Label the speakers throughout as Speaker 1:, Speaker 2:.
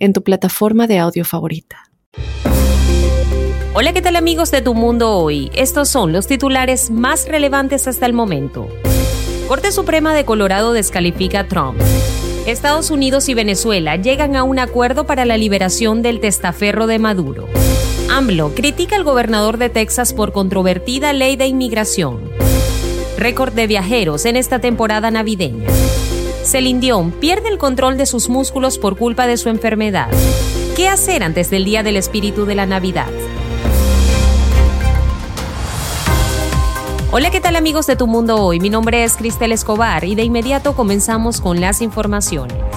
Speaker 1: en tu plataforma de audio favorita.
Speaker 2: Hola, ¿qué tal amigos de Tu Mundo Hoy? Estos son los titulares más relevantes hasta el momento. Corte Suprema de Colorado descalifica a Trump. Estados Unidos y Venezuela llegan a un acuerdo para la liberación del testaferro de Maduro. AMLO critica al gobernador de Texas por controvertida ley de inmigración. Récord de viajeros en esta temporada navideña. Celine Dion pierde el control de sus músculos por culpa de su enfermedad. ¿Qué hacer antes del día del espíritu de la Navidad? Hola, ¿qué tal amigos de Tu Mundo Hoy? Mi nombre es Cristel Escobar y de inmediato comenzamos con las informaciones.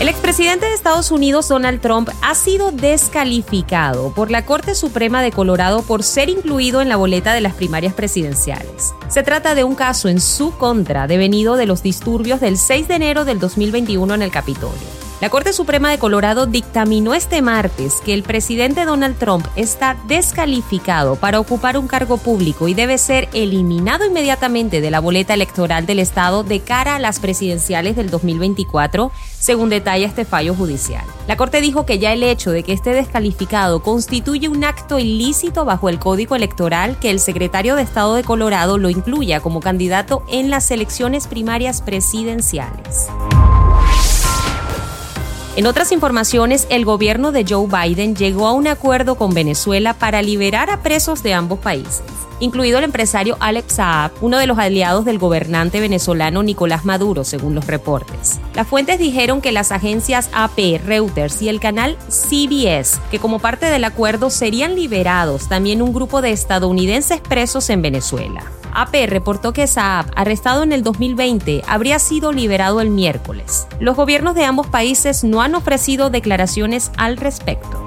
Speaker 2: El expresidente de Estados Unidos, Donald Trump, ha sido descalificado por la Corte Suprema de Colorado por ser incluido en la boleta de las primarias presidenciales. Se trata de un caso en su contra devenido de los disturbios del 6 de enero del 2021 en el Capitolio. La Corte Suprema de Colorado dictaminó este martes que el presidente Donald Trump está descalificado para ocupar un cargo público y debe ser eliminado inmediatamente de la boleta electoral del Estado de cara a las presidenciales del 2024, según detalla este fallo judicial. La Corte dijo que ya el hecho de que esté descalificado constituye un acto ilícito bajo el Código Electoral que el secretario de Estado de Colorado lo incluya como candidato en las elecciones primarias presidenciales. En otras informaciones, el gobierno de Joe Biden llegó a un acuerdo con Venezuela para liberar a presos de ambos países incluido el empresario Alex Saab, uno de los aliados del gobernante venezolano Nicolás Maduro, según los reportes. Las fuentes dijeron que las agencias AP, Reuters y el canal CBS, que como parte del acuerdo serían liberados también un grupo de estadounidenses presos en Venezuela. AP reportó que Saab, arrestado en el 2020, habría sido liberado el miércoles. Los gobiernos de ambos países no han ofrecido declaraciones al respecto.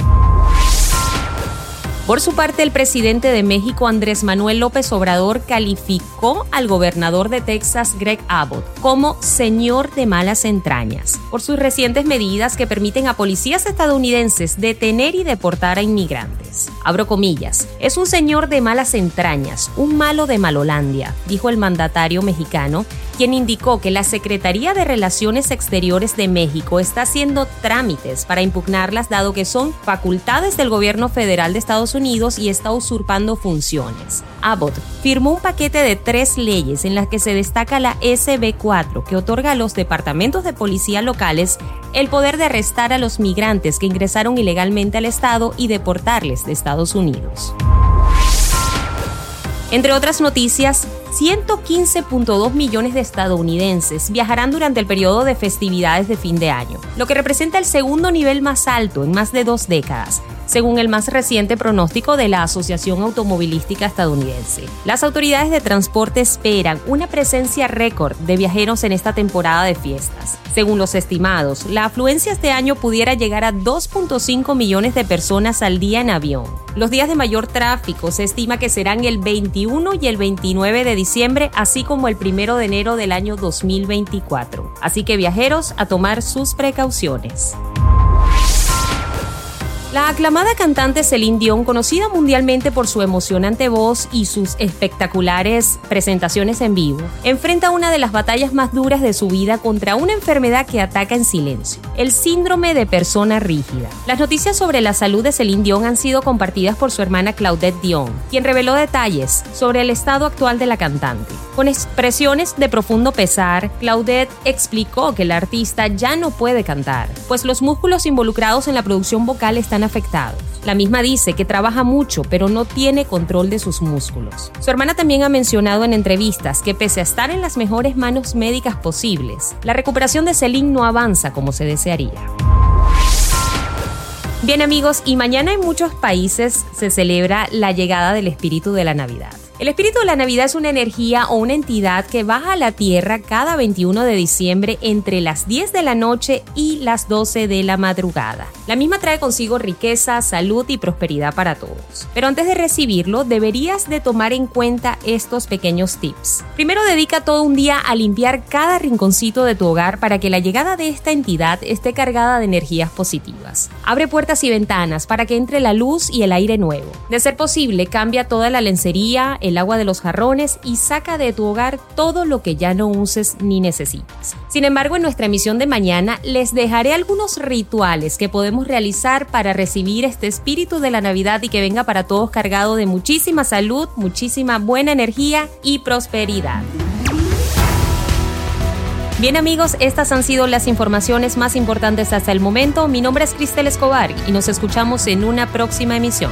Speaker 2: Por su parte, el presidente de México, Andrés Manuel López Obrador, calificó al gobernador de Texas, Greg Abbott, como señor de malas entrañas, por sus recientes medidas que permiten a policías estadounidenses detener y deportar a inmigrantes. Abro comillas, es un señor de malas entrañas, un malo de Malolandia, dijo el mandatario mexicano, quien indicó que la Secretaría de Relaciones Exteriores de México está haciendo trámites para impugnarlas dado que son facultades del gobierno federal de Estados Unidos y está usurpando funciones. Abbott firmó un paquete de tres leyes en las que se destaca la SB4 que otorga a los departamentos de policía locales el poder de arrestar a los migrantes que ingresaron ilegalmente al Estado y deportarles de Estados Unidos. Entre otras noticias, 115.2 millones de estadounidenses viajarán durante el periodo de festividades de fin de año, lo que representa el segundo nivel más alto en más de dos décadas, según el más reciente pronóstico de la Asociación Automovilística Estadounidense. Las autoridades de transporte esperan una presencia récord de viajeros en esta temporada de fiestas. Según los estimados, la afluencia este año pudiera llegar a 2.5 millones de personas al día en avión. Los días de mayor tráfico se estima que serán el 21 y el 29 de diciembre, así como el 1 de enero del año 2024. Así que viajeros a tomar sus precauciones. La aclamada cantante Celine Dion, conocida mundialmente por su emocionante voz y sus espectaculares presentaciones en vivo, enfrenta una de las batallas más duras de su vida contra una enfermedad que ataca en silencio, el síndrome de persona rígida. Las noticias sobre la salud de Celine Dion han sido compartidas por su hermana Claudette Dion, quien reveló detalles sobre el estado actual de la cantante. Con expresiones de profundo pesar, Claudette explicó que el artista ya no puede cantar, pues los músculos involucrados en la producción vocal están afectados. La misma dice que trabaja mucho, pero no tiene control de sus músculos. Su hermana también ha mencionado en entrevistas que pese a estar en las mejores manos médicas posibles, la recuperación de Celine no avanza como se desearía. Bien amigos, y mañana en muchos países se celebra la llegada del espíritu de la Navidad. El espíritu de la Navidad es una energía o una entidad que baja a la Tierra cada 21 de diciembre entre las 10 de la noche y las 12 de la madrugada. La misma trae consigo riqueza, salud y prosperidad para todos. Pero antes de recibirlo, deberías de tomar en cuenta estos pequeños tips. Primero, dedica todo un día a limpiar cada rinconcito de tu hogar para que la llegada de esta entidad esté cargada de energías positivas. Abre puertas y ventanas para que entre la luz y el aire nuevo. De ser posible, cambia toda la lencería, el agua de los jarrones y saca de tu hogar todo lo que ya no uses ni necesitas. Sin embargo, en nuestra emisión de mañana les dejaré algunos rituales que podemos realizar para recibir este espíritu de la Navidad y que venga para todos cargado de muchísima salud, muchísima buena energía y prosperidad. Bien amigos, estas han sido las informaciones más importantes hasta el momento. Mi nombre es Cristel Escobar y nos escuchamos en una próxima emisión.